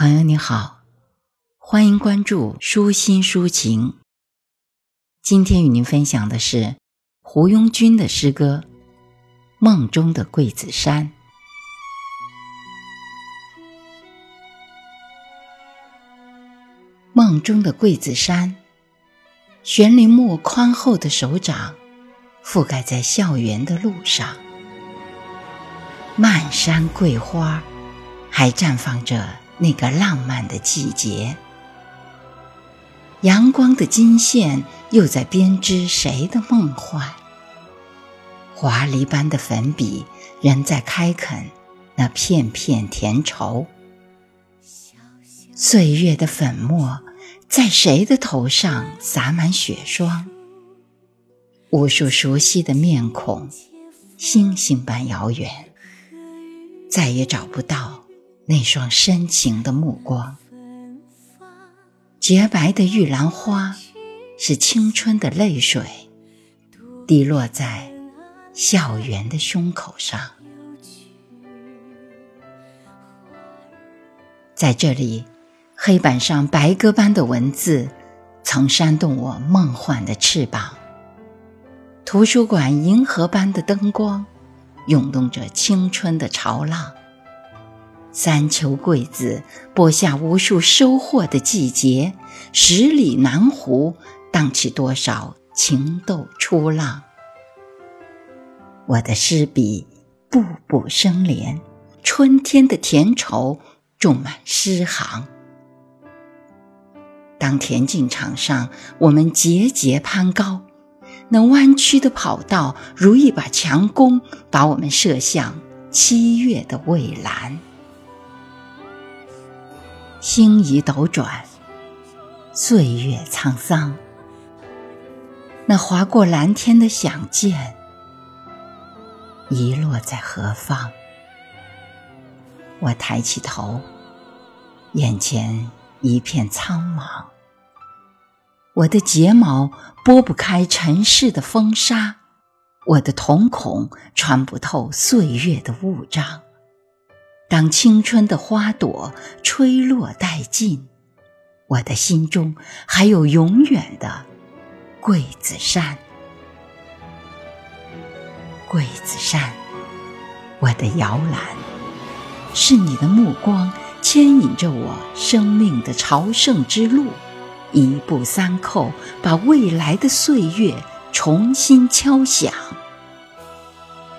朋友你好，欢迎关注舒心抒情。今天与您分享的是胡庸军的诗歌《梦中的桂子山》。梦中的桂子山，悬铃木宽厚的手掌覆盖在校园的路上，漫山桂花还绽放着。那个浪漫的季节，阳光的金线又在编织谁的梦幻？华丽般的粉笔仍在开垦那片片甜愁。岁月的粉末在谁的头上洒满雪霜？无数熟悉的面孔，星星般遥远，再也找不到。那双深情的目光，洁白的玉兰花，是青春的泪水，滴落在校园的胸口上。在这里，黑板上白鸽般的文字，曾扇动我梦幻的翅膀。图书馆银河般的灯光，涌动着青春的潮浪。三秋桂子，播下无数收获的季节；十里南湖，荡起多少情窦初浪。我的诗笔步步生莲，春天的甜愁种满诗行。当田径场上我们节节攀高，那弯曲的跑道如一把强弓，把我们射向七月的蔚蓝。星移斗转，岁月沧桑。那划过蓝天的响箭，遗落在何方？我抬起头，眼前一片苍茫。我的睫毛拨不开尘世的风沙，我的瞳孔穿不透岁月的雾障。当青春的花朵吹落殆尽，我的心中还有永远的桂子山。桂子山，我的摇篮，是你的目光牵引着我生命的朝圣之路，一步三叩，把未来的岁月重新敲响。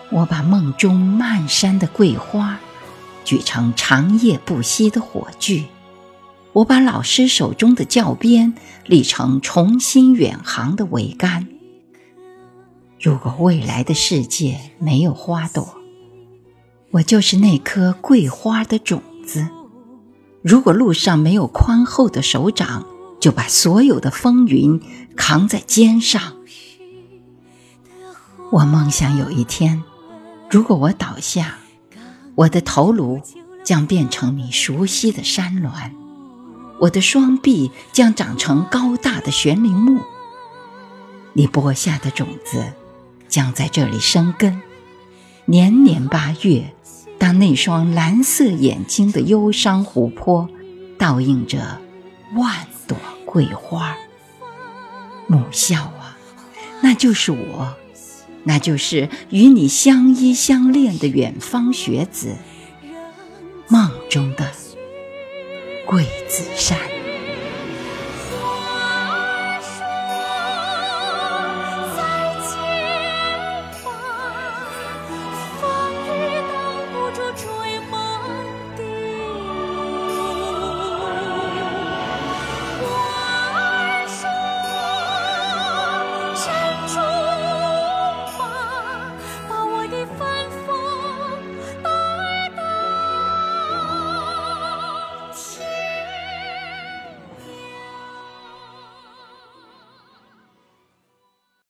我把梦中漫山的桂花。举成长夜不息的火炬，我把老师手中的教鞭立成重新远航的桅杆。如果未来的世界没有花朵，我就是那颗桂花的种子；如果路上没有宽厚的手掌，就把所有的风云扛在肩上。我梦想有一天，如果我倒下。我的头颅将变成你熟悉的山峦，我的双臂将长成高大的悬铃木。你播下的种子将在这里生根。年年八月，当那双蓝色眼睛的忧伤湖泊倒映着万朵桂花，母校啊，那就是我。那就是与你相依相恋的远方学子，梦中的桂子山。